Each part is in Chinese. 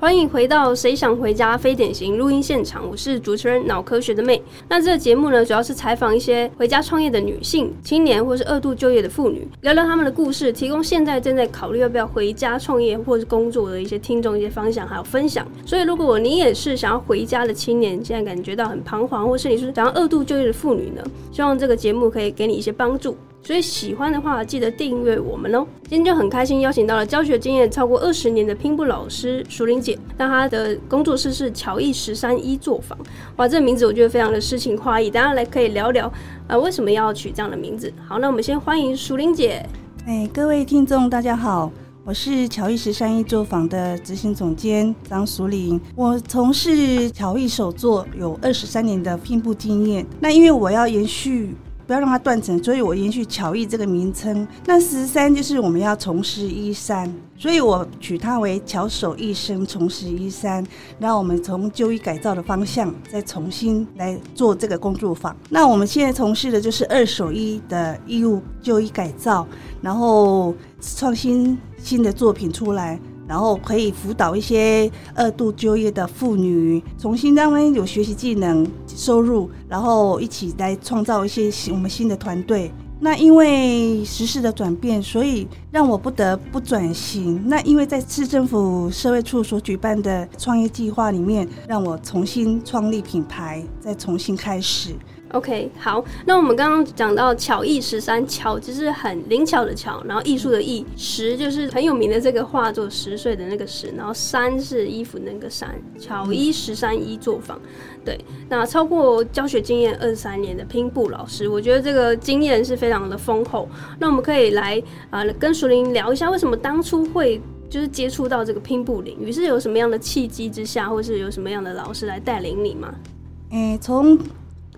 欢迎回到《谁想回家》非典型录音现场，我是主持人脑科学的妹。那这个节目呢，主要是采访一些回家创业的女性、青年或是二度就业的妇女，聊聊他们的故事，提供现在正在考虑要不要回家创业或是工作的一些听众一些方向还有分享。所以，如果你也是想要回家的青年，现在感觉到很彷徨，或是你是想要二度就业的妇女呢，希望这个节目可以给你一些帮助。所以喜欢的话，记得订阅我们哦。今天就很开心，邀请到了教学经验超过二十年的拼布老师淑玲姐。那她的工作室是乔艺十三一作坊。哇，这个名字我觉得非常的诗情画意。大家来可以聊聊，呃，为什么要取这样的名字？好，那我们先欢迎淑玲姐。哎，各位听众大家好，我是乔艺十三一作坊的执行总监张淑玲。我从事乔艺手作有二十三年的拼布经验。那因为我要延续。不要让它断层，所以我延续巧艺这个名称。那十三就是我们要从事一三，所以我取它为巧手一生从事一三。然后我们从就医改造的方向再重新来做这个工作坊。那我们现在从事的就是二手衣的义务就医改造，然后创新新的作品出来。然后可以辅导一些二度就业的妇女，重新让他们有学习技能、收入，然后一起来创造一些新我们新的团队。那因为时事的转变，所以让我不得不转型。那因为在市政府社会处所举办的创业计划里面，让我重新创立品牌，再重新开始。OK，好，那我们刚刚讲到巧艺十三，巧就是很灵巧的巧，然后艺术的艺，十就是很有名的这个画作十岁的那个十，然后三是衣服那个三，巧艺十三一作坊，对，那超过教学经验二三年的拼布老师，我觉得这个经验是非常的丰厚。那我们可以来啊跟淑玲聊一下，为什么当初会就是接触到这个拼布领域，是有什么样的契机之下，或是有什么样的老师来带领你吗？诶，从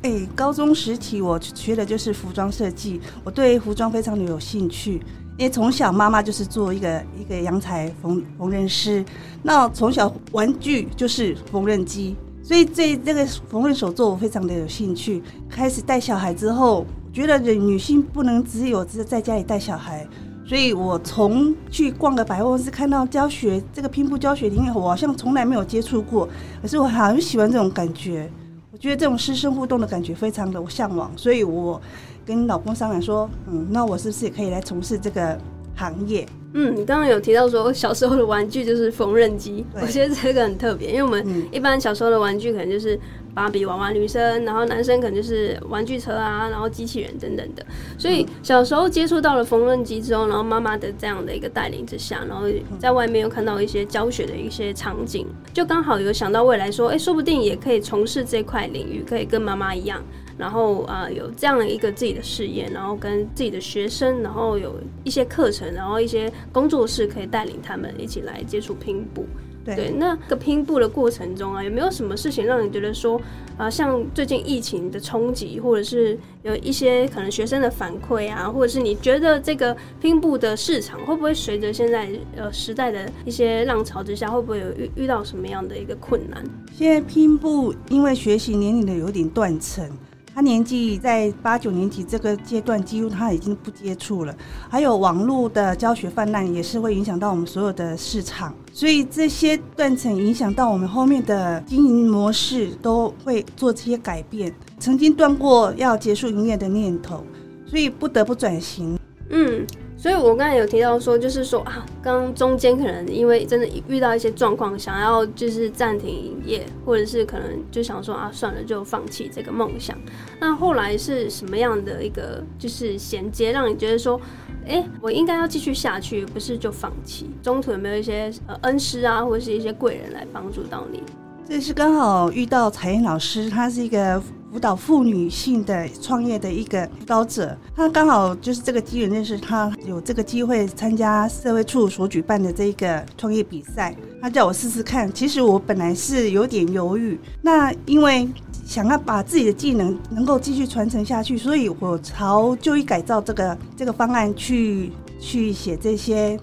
哎，高中时期我学的就是服装设计，我对服装非常的有兴趣。因为从小妈妈就是做一个一个洋裁缝缝纫师，那从小玩具就是缝纫机，所以这这个缝纫手作我非常的有兴趣。开始带小孩之后，觉得女性不能只有只在家里带小孩，所以我从去逛个百货公司看到教学这个拼布教学里面，我好像从来没有接触过，可是我很喜欢这种感觉。觉得这种师生互动的感觉非常的向往，所以我跟老公商量说，嗯，那我是不是也可以来从事这个行业？嗯，你刚刚有提到说小时候的玩具就是缝纫机，我觉得这个很特别，因为我们一般小时候的玩具可能就是芭比娃娃女生，然后男生可能就是玩具车啊，然后机器人等等的。所以小时候接触到了缝纫机之后，然后妈妈的这样的一个带领之下，然后在外面又看到一些教学的一些场景，就刚好有想到未来说，哎，说不定也可以从事这块领域，可以跟妈妈一样。然后啊，有这样的一个自己的事业，然后跟自己的学生，然后有一些课程，然后一些工作室可以带领他们一起来接触拼布。对，那个拼布的过程中啊，有没有什么事情让你觉得说啊，像最近疫情的冲击，或者是有一些可能学生的反馈啊，或者是你觉得这个拼布的市场会不会随着现在呃时代的一些浪潮之下，会不会有遇遇到什么样的一个困难？现在拼布因为学习年龄的有点断层。他年纪在八九年级这个阶段，几乎他已经不接触了。还有网络的教学泛滥，也是会影响到我们所有的市场。所以这些断层影响到我们后面的经营模式，都会做这些改变。曾经断过要结束营业的念头，所以不得不转型。嗯。所以，我刚才有提到说，就是说啊，刚中间可能因为真的遇到一些状况，想要就是暂停营业，或者是可能就想说啊，算了，就放弃这个梦想。那后来是什么样的一个就是衔接，让你觉得说，哎，我应该要继续下去，不是就放弃？中途有没有一些呃恩师啊，或者是一些贵人来帮助到你？这是刚好遇到彩燕老师，他是一个。辅导妇女性的创业的一个辅导者，他刚好就是这个机缘认识他，有这个机会参加社会处所举办的这个创业比赛，他叫我试试看。其实我本来是有点犹豫，那因为想要把自己的技能能够继续传承下去，所以我朝就医改造这个这个方案去去写这些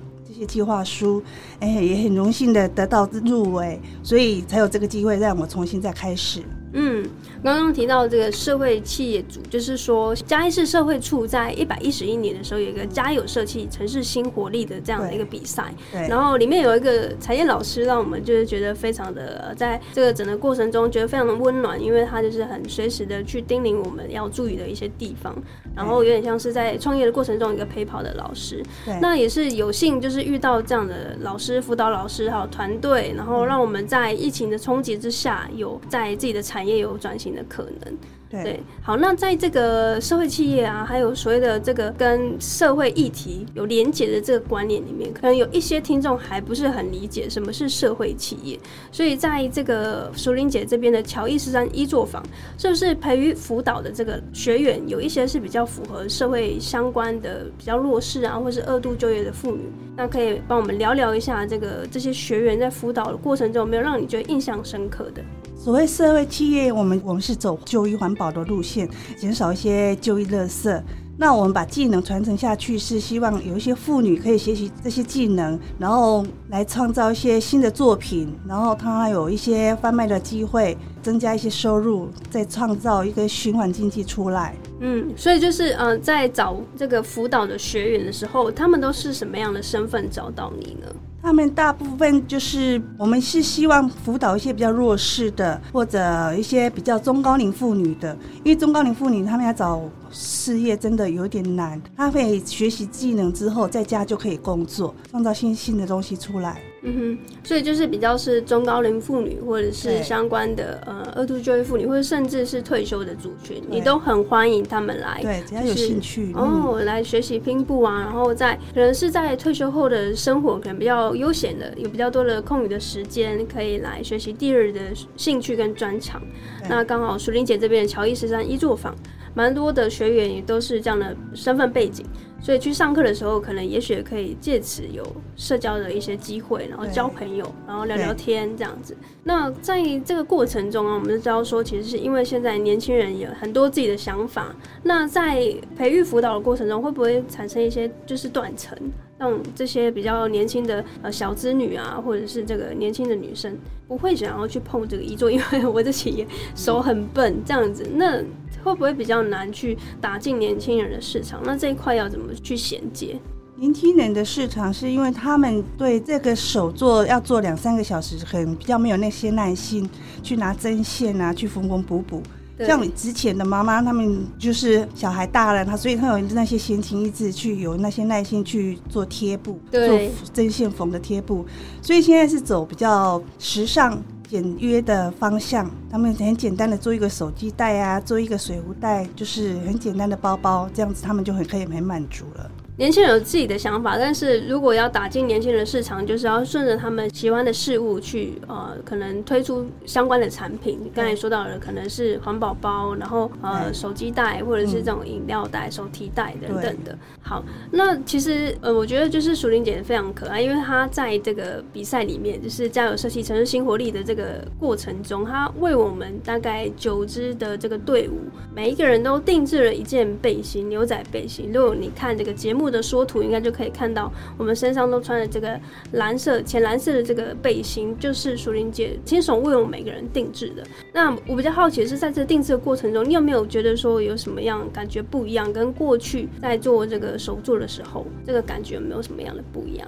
计划书，哎，也很荣幸的得到入围，所以才有这个机会让我重新再开始。嗯，刚刚提到这个社会企业组，就是说嘉义市社会处在一百一十一年的时候有一个家有社企城市新活力的这样的一个比赛，对，然后里面有一个彩燕老师，让我们就是觉得非常的在这个整个过程中觉得非常的温暖，因为他就是很随时的去叮咛我们要注意的一些地方，然后有点像是在创业的过程中一个陪跑的老师。那也是有幸就是遇到这样的老师、辅导老师还有团队，然后让我们在疫情的冲击之下，有在自己的产业有转型的可能。对，好，那在这个社会企业啊，还有所谓的这个跟社会议题有连结的这个观念里面，可能有一些听众还不是很理解什么是社会企业。所以在这个淑玲姐这边的乔伊十三一作坊，是不是培育辅导的这个学员有一些是比较符合社会相关的、比较弱势啊，或是二度就业的妇女？那可以帮我们聊聊一下这个这些学员在辅导的过程中，有没有让你觉得印象深刻的？所谓社会企业，我们我们是走就医环保的路线，减少一些就医垃圾。那我们把技能传承下去，是希望有一些妇女可以学习这些技能，然后来创造一些新的作品，然后她有一些贩卖的机会，增加一些收入，再创造一个循环经济出来。嗯，所以就是呃，在找这个辅导的学员的时候，他们都是什么样的身份找到你呢？他们大部分就是我们是希望辅导一些比较弱势的，或者一些比较中高龄妇女的，因为中高龄妇女她们要找事业真的有点难，她会学习技能之后在家就可以工作，创造新新的东西出来。嗯哼，所以就是比较是中高龄妇女，或者是相关的呃二度就业妇女，或者甚至是退休的族群，你都很欢迎他们来。对，只要有兴趣哦，来学习拼布啊，然后在可能是在退休后的生活可能比较悠闲的，有比较多的空余的时间，可以来学习第二的兴趣跟专长。那刚好淑玲姐这边的乔伊十三一作坊，蛮多的学员也都是这样的身份背景。所以去上课的时候，可能也许可以借此有社交的一些机会，然后交朋友，然后聊聊天这样子。那在这个过程中啊，我们就知道说，其实是因为现在年轻人有很多自己的想法。那在培育辅导的过程中，会不会产生一些就是断层，让这些比较年轻的呃小资女啊，或者是这个年轻的女生，不会想要去碰这个衣作，因为我的企业手很笨这样子。那会不会比较难去打进年轻人的市场？那这一块要怎么去衔接？年轻人的市场是因为他们对这个手做要做两三个小时，很比较没有那些耐心去拿针线啊，去缝缝补补。像之前的妈妈，他们就是小孩大了，他所以他有那些闲情逸致去有那些耐心去做贴布，做针线缝的贴布。所以现在是走比较时尚。简约的方向，他们很简单的做一个手机袋啊，做一个水壶袋，就是很简单的包包，这样子他们就很可以很满足了。年轻人有自己的想法，但是如果要打进年轻人市场，就是要顺着他们喜欢的事物去，呃，可能推出相关的产品。刚才说到的，可能是环保包，然后呃手机袋，或者是这种饮料袋、手提袋等等的。好，那其实呃，我觉得就是淑玲姐非常可爱，因为她在这个比赛里面，就是加油设计城市新活力的这个过程中，她为我们大概九支的这个队伍，每一个人都定制了一件背心，牛仔背心。如果你看这个节目。的缩图应该就可以看到，我们身上都穿的这个蓝色、浅蓝色的这个背心，就是淑玲姐亲手为我们每个人定制的。那我比较好奇的是，在这定制的过程中，你有没有觉得说有什么样感觉不一样？跟过去在做这个手作的时候，这个感觉有没有什么样的不一样？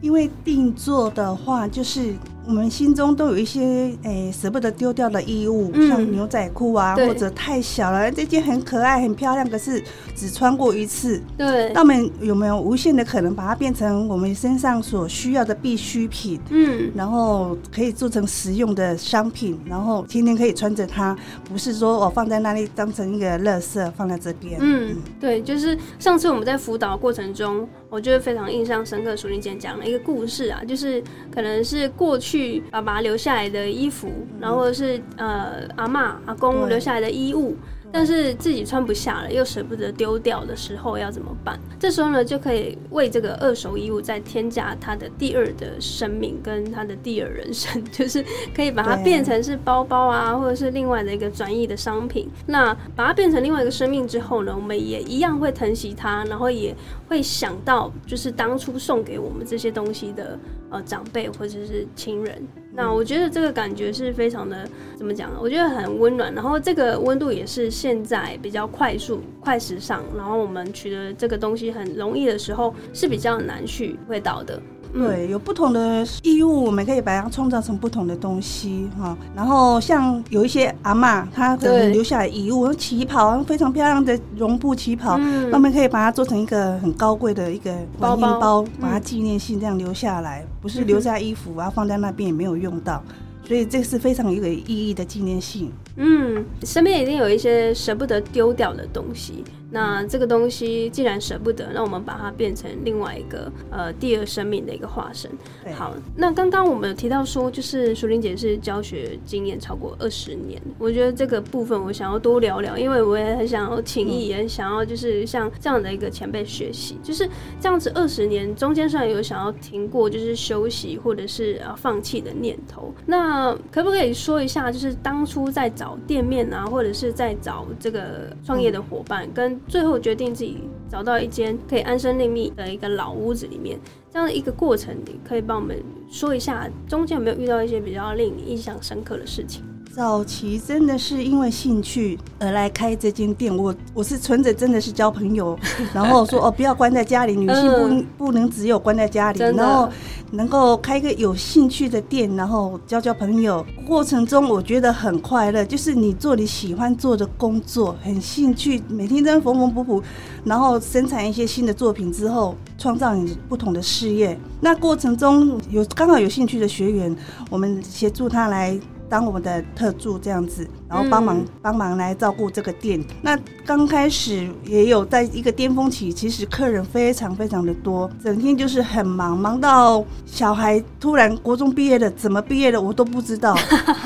因为定做的话，就是我们心中都有一些诶舍不得丢掉的衣物，像牛仔裤啊，或者太小了，这件很可爱、很漂亮，可是只穿过一次。对，那我们有没有无限的可能把它变成我们身上所需要的必需品？嗯，然后可以做成实用的商品，然后天天可以穿着它，不是说我放在那里当成一个垃圾放在这边。嗯，对，就是上次我们在辅导过程中。我觉得非常印象深刻，淑玲姐讲了一个故事啊，就是可能是过去爸爸留下来的衣服，然后是呃阿妈阿公留下来的衣物。但是自己穿不下了，又舍不得丢掉的时候要怎么办？这时候呢，就可以为这个二手衣物再添加它的第二的生命跟它的第二人生，就是可以把它变成是包包啊，或者是另外的一个转移的商品。那把它变成另外一个生命之后呢，我们也一样会疼惜它，然后也会想到就是当初送给我们这些东西的呃长辈或者是亲人。那我觉得这个感觉是非常的，怎么讲呢？我觉得很温暖，然后这个温度也是现在比较快速、快时尚，然后我们取得这个东西很容易的时候是比较难去会到的。对，有不同的衣物，我们可以把它创造成不同的东西哈。然后像有一些阿妈，她可能留下来遗物，旗袍非常漂亮的绒布旗袍，我们可以把它做成一个很高贵的一个包包，把它纪念性这样留下来，不是留在衣服啊，放在那边也没有用到，所以这是非常有意义的纪念性。嗯，身边一定有一些舍不得丢掉的东西。那这个东西既然舍不得，那我们把它变成另外一个呃第二生命的一个化身。好，那刚刚我们有提到说，就是淑玲姐是教学经验超过二十年，我觉得这个部分我想要多聊聊，因为我也很想要请意，也很想要就是像这样的一个前辈学习，就是这样子二十年中间上有想要停过，就是休息或者是啊放弃的念头。那可不可以说一下，就是当初在找店面啊，或者是在找这个创业的伙伴跟最后决定自己找到一间可以安身立命的一个老屋子里面，这样的一个过程，你可以帮我们说一下，中间有没有遇到一些比较令你印象深刻的事情？早期真的是因为兴趣而来开这间店，我我是存着真的是交朋友，然后说哦不要关在家里，女性不不能只有关在家里，然后能够开一个有兴趣的店，然后交交朋友，过程中我觉得很快乐，就是你做你喜欢做的工作，很兴趣，每天在缝缝补补，然后生产一些新的作品之后，创造你不同的事业。那过程中有刚好有兴趣的学员，我们协助他来。当我们的特助这样子，然后帮忙帮忙来照顾这个店。那刚开始也有在一个巅峰期，其实客人非常非常的多，整天就是很忙，忙到小孩突然国中毕业了，怎么毕业的我都不知道。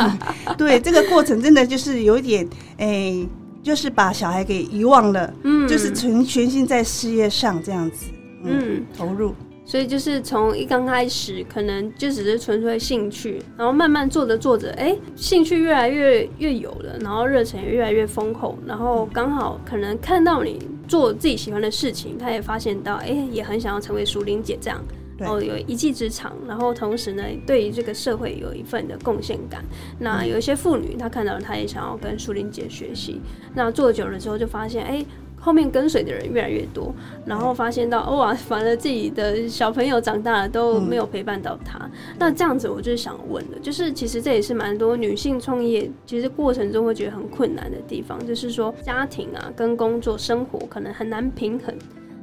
对，这个过程真的就是有一点，哎，就是把小孩给遗忘了，嗯，就是全全心在事业上这样子，嗯，投入。所以就是从一刚开始，可能就只是纯粹兴趣，然后慢慢做着做着，哎，兴趣越来越越有了，然后热忱也越来越丰厚，然后刚好可能看到你做自己喜欢的事情，他也发现到，哎，也很想要成为淑玲姐这样，然后有一技之长，然后同时呢，对于这个社会有一份的贡献感。那有一些妇女，她看到了，她也想要跟淑玲姐学习。那做久了之后，就发现，哎。后面跟随的人越来越多，然后发现到哇，反而自己的小朋友长大了都没有陪伴到他。那这样子，我就是想问的，就是其实这也是蛮多女性创业其实过程中会觉得很困难的地方，就是说家庭啊跟工作生活可能很难平衡。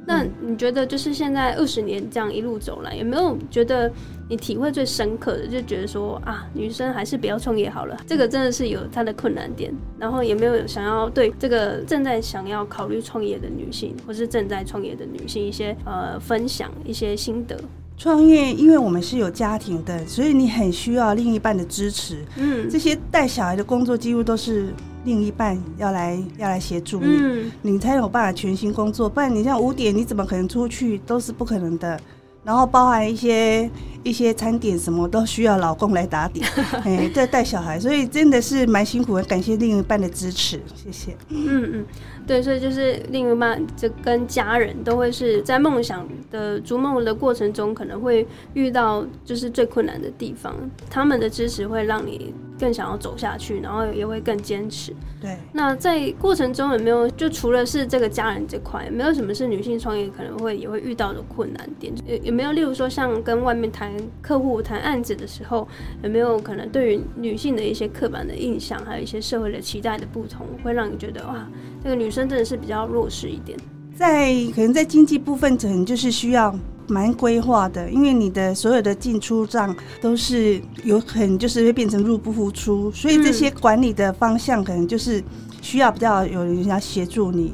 那你觉得，就是现在二十年这样一路走来，有没有觉得你体会最深刻的，就觉得说啊，女生还是不要创业好了，这个真的是有它的困难点。然后有没有想要对这个正在想要考虑创业的女性，或是正在创业的女性一些呃分享一些心得？创业，因为我们是有家庭的，所以你很需要另一半的支持。嗯，这些带小孩的工作几乎都是。另一半要来要来协助你，你才有办法全心工作。不然你像五点，你怎么可能出去？都是不可能的。然后包含一些一些餐点什么都需要老公来打点，哎，在带小孩，所以真的是蛮辛苦的。感谢另一半的支持，谢谢。嗯嗯。对，所以就是另一半，就跟家人都会是在梦想的逐梦的过程中，可能会遇到就是最困难的地方。他们的支持会让你更想要走下去，然后也会更坚持。对。那在过程中有没有就除了是这个家人这块，没有什么是女性创业可能会也会遇到的困难点？有有没有例如说像跟外面谈客户谈案子的时候，有没有可能对于女性的一些刻板的印象，还有一些社会的期待的不同，会让你觉得哇，这个女生真的是比较弱势一点，在可能在经济部分，可能就是需要蛮规划的，因为你的所有的进出账都是有可能就是会变成入不敷出，所以这些管理的方向可能就是需要比较有人家协助你。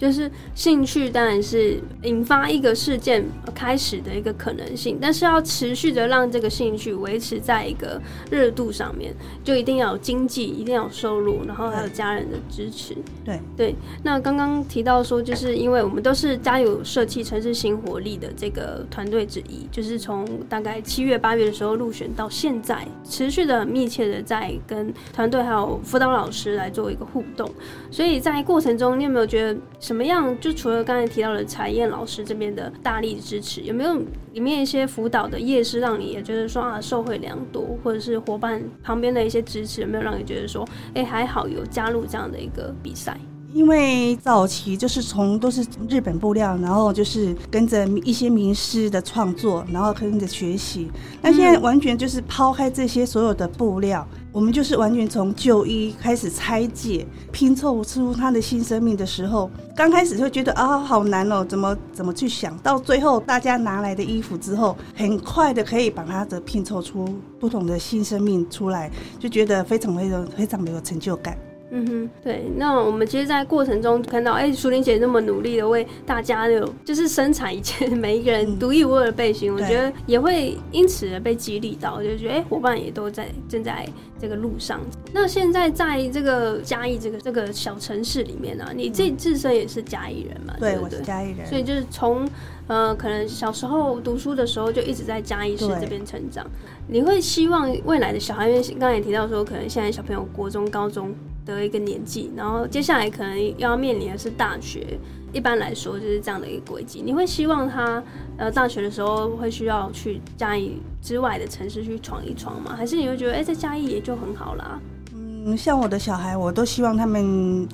就是兴趣当然是引发一个事件开始的一个可能性，但是要持续的让这个兴趣维持在一个热度上面，就一定要有经济，一定要有收入，然后还有家人的支持。对对，那刚刚提到说，就是因为我们都是家有社企城市新活力的这个团队之一，就是从大概七月八月的时候入选到现在，持续的密切的在跟团队还有辅导老师来做一个互动，所以在过程中，你有没有觉得？什么样？就除了刚才提到的彩燕老师这边的大力支持，有没有里面一些辅导的夜市让你也觉得说啊受惠良多，或者是伙伴旁边的一些支持，有没有让你觉得说，哎，还好有加入这样的一个比赛？因为早期就是从都是日本布料，然后就是跟着一些名师的创作，然后跟着学习。那现在完全就是抛开这些所有的布料，我们就是完全从旧衣开始拆解，拼凑出他的新生命的时候，刚开始会觉得啊好难哦，怎么怎么去想到最后大家拿来的衣服之后，很快的可以把它的拼凑出不同的新生命出来，就觉得非常非常非常的有成就感。嗯哼，对，那我们其实，在过程中看到，哎，淑玲姐那么努力的为大家有就是生产一件每一个人独一无二的背心，我觉得也会因此被激励到，就觉得哎，伙伴也都在正在这个路上。那现在在这个嘉义这个这个小城市里面呢，你自己自身也是嘉义人嘛？对，我是嘉义人，所以就是从呃，可能小时候读书的时候就一直在嘉义市这边成长。你会希望未来的小孩，因为刚才也提到说，可能现在小朋友国中、高中。的一个年纪，然后接下来可能要面临的是大学。一般来说就是这样的一个轨迹。你会希望他呃大学的时候会需要去嘉义之外的城市去闯一闯吗？还是你会觉得哎在嘉义也就很好啦？嗯，像我的小孩，我都希望他们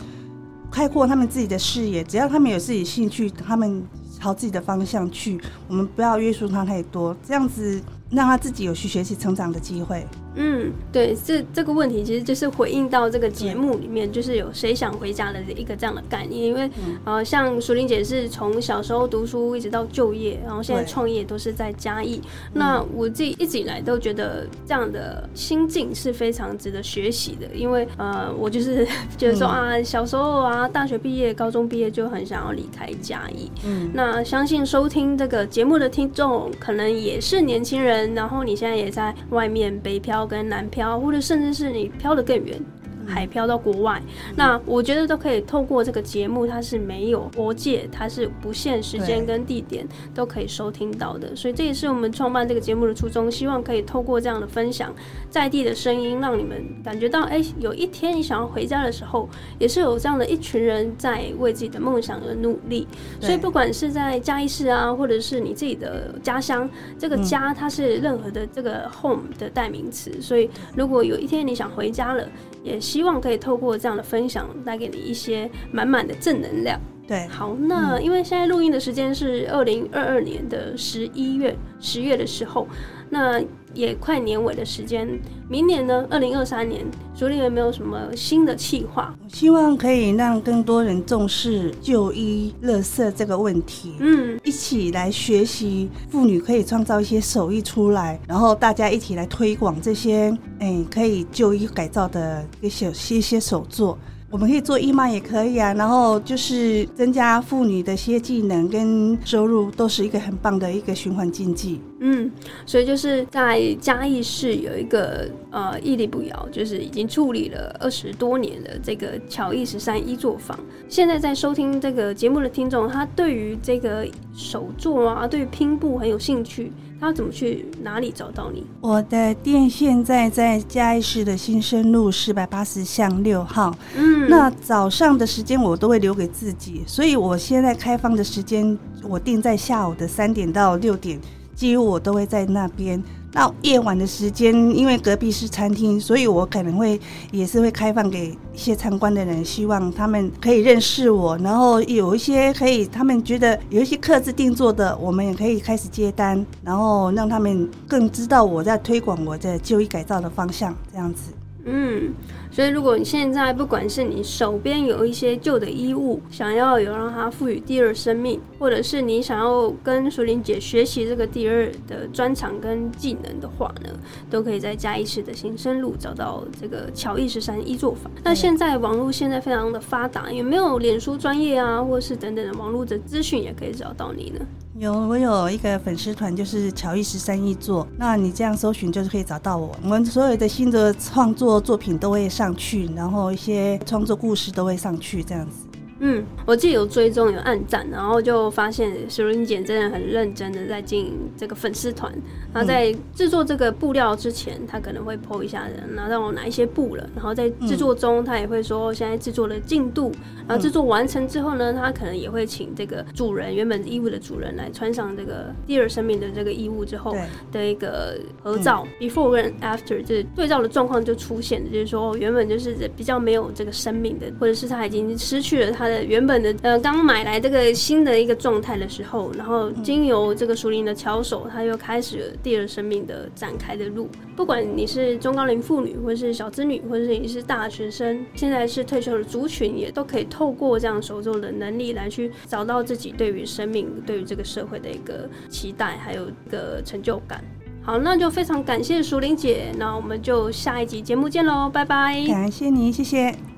开阔他们自己的视野，只要他们有自己兴趣，他们朝自己的方向去，我们不要约束他太多，这样子让他自己有去学习成长的机会。嗯，对，这这个问题其实就是回应到这个节目里面，就是有谁想回家的一个这样的概念。因为呃，像淑玲姐是从小时候读书一直到就业，然后现在创业都是在嘉义。那我自己一直以来都觉得这样的心境是非常值得学习的。因为呃，我就是 觉得说啊，小时候啊，大学毕业、高中毕业就很想要离开嘉义。嗯，那相信收听这个节目的听众可能也是年轻人，然后你现在也在外面北漂。跟南漂，或者甚至是你漂得更远。海漂到国外，那我觉得都可以透过这个节目，它是没有国界，它是不限时间跟地点都可以收听到的。所以这也是我们创办这个节目的初衷，希望可以透过这样的分享，在地的声音，让你们感觉到，哎，有一天你想要回家的时候，也是有这样的一群人在为自己的梦想而努力。所以不管是在嘉义市啊，或者是你自己的家乡，这个家它是任何的这个 home 的代名词。所以如果有一天你想回家了，也希望可以透过这样的分享，带给你一些满满的正能量。对，好，那因为现在录音的时间是二零二二年的十一月十月的时候，那也快年尾的时间，明年呢，二零二三年，竹林有没有什么新的计划？希望可以让更多人重视就医乐色这个问题，嗯，一起来学习妇女可以创造一些手艺出来，然后大家一起来推广这些，哎，可以就医改造的一些一些手作。我们可以做义卖也可以啊，然后就是增加妇女的一些技能跟收入，都是一个很棒的一个循环经济。嗯，所以就是在嘉义市有一个呃屹立不摇，就是已经矗立了二十多年的这个巧艺十三一作坊。现在在收听这个节目的听众，他对于这个手作啊，对于拼布很有兴趣。他怎么去哪里找到你？我的店现在在嘉义市的新生路四百八十巷六号。嗯，那早上的时间我都会留给自己，所以我现在开放的时间我定在下午的三点到六点，几乎我都会在那边。那夜晚的时间，因为隔壁是餐厅，所以我可能会也是会开放给一些参观的人，希望他们可以认识我，然后有一些可以他们觉得有一些客制定做的，我们也可以开始接单，然后让他们更知道我在推广我的就医改造的方向，这样子。嗯。所以，如果你现在不管是你手边有一些旧的衣物，想要有让它赋予第二生命，或者是你想要跟淑玲姐学习这个第二的专长跟技能的话呢，都可以在嘉义市的新生路找到这个巧艺十三一作坊。那现在网络现在非常的发达，有没有脸书专业啊，或是等等的网络的资讯也可以找到你呢？有，我有一个粉丝团，就是乔伊十三亿座。那你这样搜寻，就是可以找到我。我们所有的新的创作作品都会上去，然后一些创作故事都会上去，这样子。嗯，我自己有追踪有暗赞，然后就发现石林姐真的很认真的在经营这个粉丝团。然后在制作这个布料之前，她可能会 po 一下人，然后让我拿一些布了，然后在制作中，她也会说现在制作的进度。然后制作完成之后呢，她可能也会请这个主人原本衣物的主人来穿上这个第二生命的这个衣物之后的一个合照，before 跟 after 这对照的状况就出现了，就是说原本就是比较没有这个生命的，或者是他已经失去了他。的原本的呃，刚买来这个新的一个状态的时候，然后经由这个熟龄的巧手，他又开始了第二生命的展开的路。不管你是中高龄妇女，或者是小资女，或者是你是大学生，现在是退休的族群，也都可以透过这样手作的能力来去找到自己对于生命、对于这个社会的一个期待，还有一个成就感。好，那就非常感谢淑玲姐，那我们就下一集节目见喽，拜拜！感谢您，谢谢。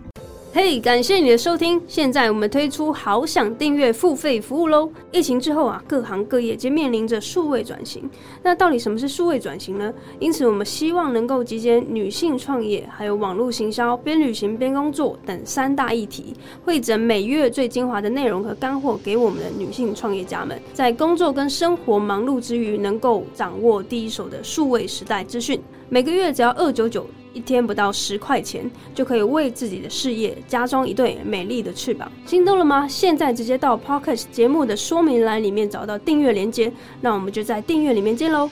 嘿，感谢你的收听。现在我们推出好想订阅付费服务喽！疫情之后啊，各行各业皆面临着数位转型。那到底什么是数位转型呢？因此，我们希望能够集结女性创业、还有网络行销、边旅行边工作等三大议题，汇整每月最精华的内容和干货，给我们的女性创业家们，在工作跟生活忙碌之余，能够掌握第一手的数位时代资讯。每个月只要二九九。一天不到十块钱，就可以为自己的事业加装一对美丽的翅膀。心动了吗？现在直接到 Pocket 节目的说明栏里面找到订阅链接，那我们就在订阅里面见喽。